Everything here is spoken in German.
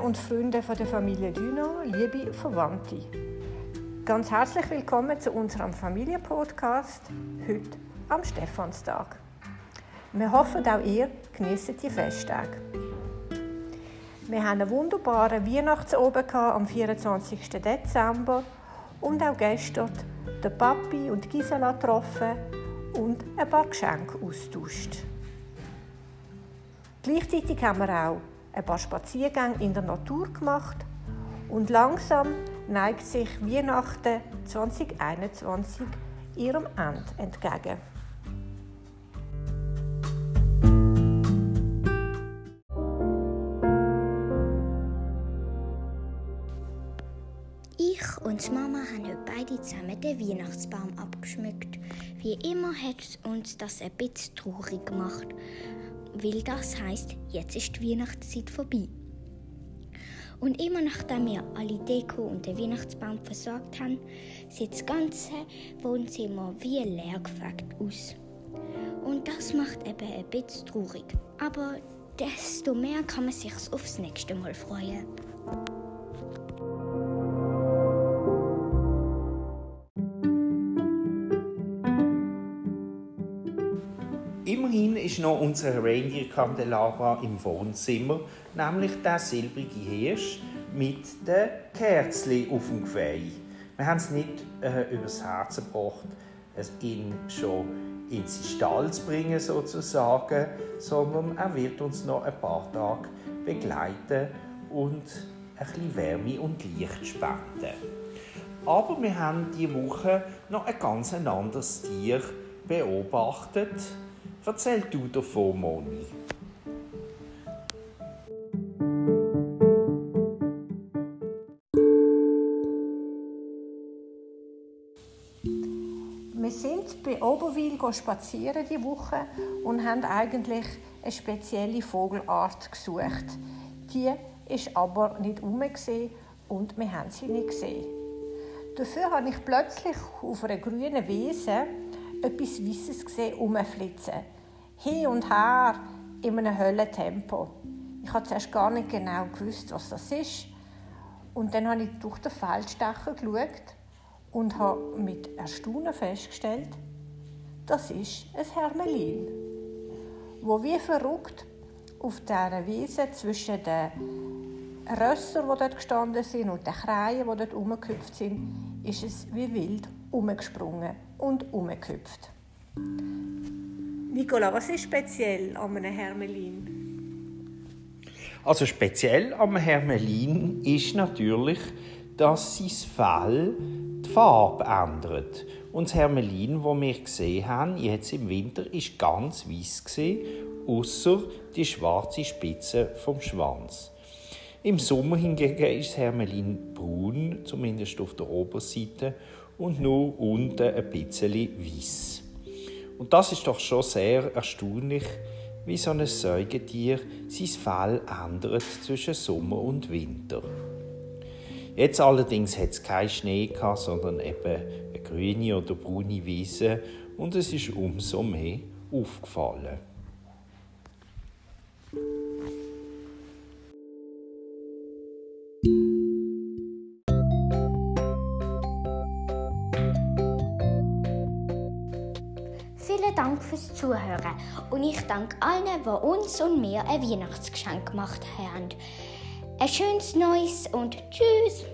und Freunde von der Familie Düno, liebe Verwandte. Ganz herzlich willkommen zu unserem Familienpodcast heute am Stephanstag. Wir hoffen, auch ihr genießt die Festtage. Wir haben einen wunderbaren Weihnachtsobend am 24. Dezember und auch gestern den Papi und Gisela getroffen und ein paar Geschenke austauscht. Gleichzeitig haben wir auch ein paar Spaziergänge in der Natur gemacht und langsam neigt sich Weihnachten 2021 ihrem Ende entgegen. Ich und Mama haben heute beide zusammen den Weihnachtsbaum abgeschmückt. Wie immer hat uns das ein bisschen traurig gemacht, weil das heißt, jetzt ist die Weihnachtszeit vorbei. Und immer nachdem wir alle Deko und den Weihnachtsbaum versorgt haben, sieht das ganze Wohnzimmer wie leer gefegt aus. Und das macht eben ein bisschen traurig. Aber desto mehr kann man sich aufs nächste Mal freuen. Immerhin ist noch unser Reindeer Candelabra im Wohnzimmer, nämlich der silbrige Hirsch mit den Kerzen auf dem Geweih. Wir haben es nicht äh, übers Herz gebracht, ihn schon ins Stall zu bringen sozusagen, sondern er wird uns noch ein paar Tage begleiten und ein bisschen Wärme und Licht spenden. Aber wir haben diese Woche noch ein ganz anderes Tier beobachtet, Erzähl du davon, Moni. Wir sind bei Oberwil spazieren die Woche und haben eigentlich eine spezielle Vogelart gesucht. Die ist aber nicht um und wir haben sie nicht gesehen. Dafür habe ich plötzlich auf einer grünen Wiese etwas Weisses gesehen rumflitzen. Hin und her in einem Höllentempo. Ich habe zuerst gar nicht genau gewusst, was das ist. Und dann habe ich durch den Feldstecher geschaut und habe mit Erstaunen festgestellt, das ist ein Hermelin, wo wie verrückt auf dieser Wiese zwischen den Rössern, die dort gestanden sind, und den Kreien, die dort rumgehüpft sind, ist es wie wild umgesprungen und umgehüpft. Nicola, was ist speziell an einem Hermelin? Also speziell am Hermelin ist natürlich, dass sein Fell die Farbe ändert. Und das Hermelin, das wir gesehen haben, jetzt im Winter, ist ganz weiß gesehen, außer die schwarze Spitze vom Schwanz. Im Sommer hingegen ist das Hermelin braun, zumindest auf der Oberseite, und nur unten ein bisschen weiß. Und das ist doch schon sehr erstaunlich, wie so ein Säugetier sein Fell ändert zwischen Sommer und Winter. Jetzt allerdings hat es keinen Schnee gehabt, sondern eben eine grüne oder braune Wiese und es ist umso mehr aufgefallen. Vielen Dank fürs Zuhören und ich danke allen, die uns und mir ein Weihnachtsgeschenk gemacht haben. Ein schönes Neues und Tschüss!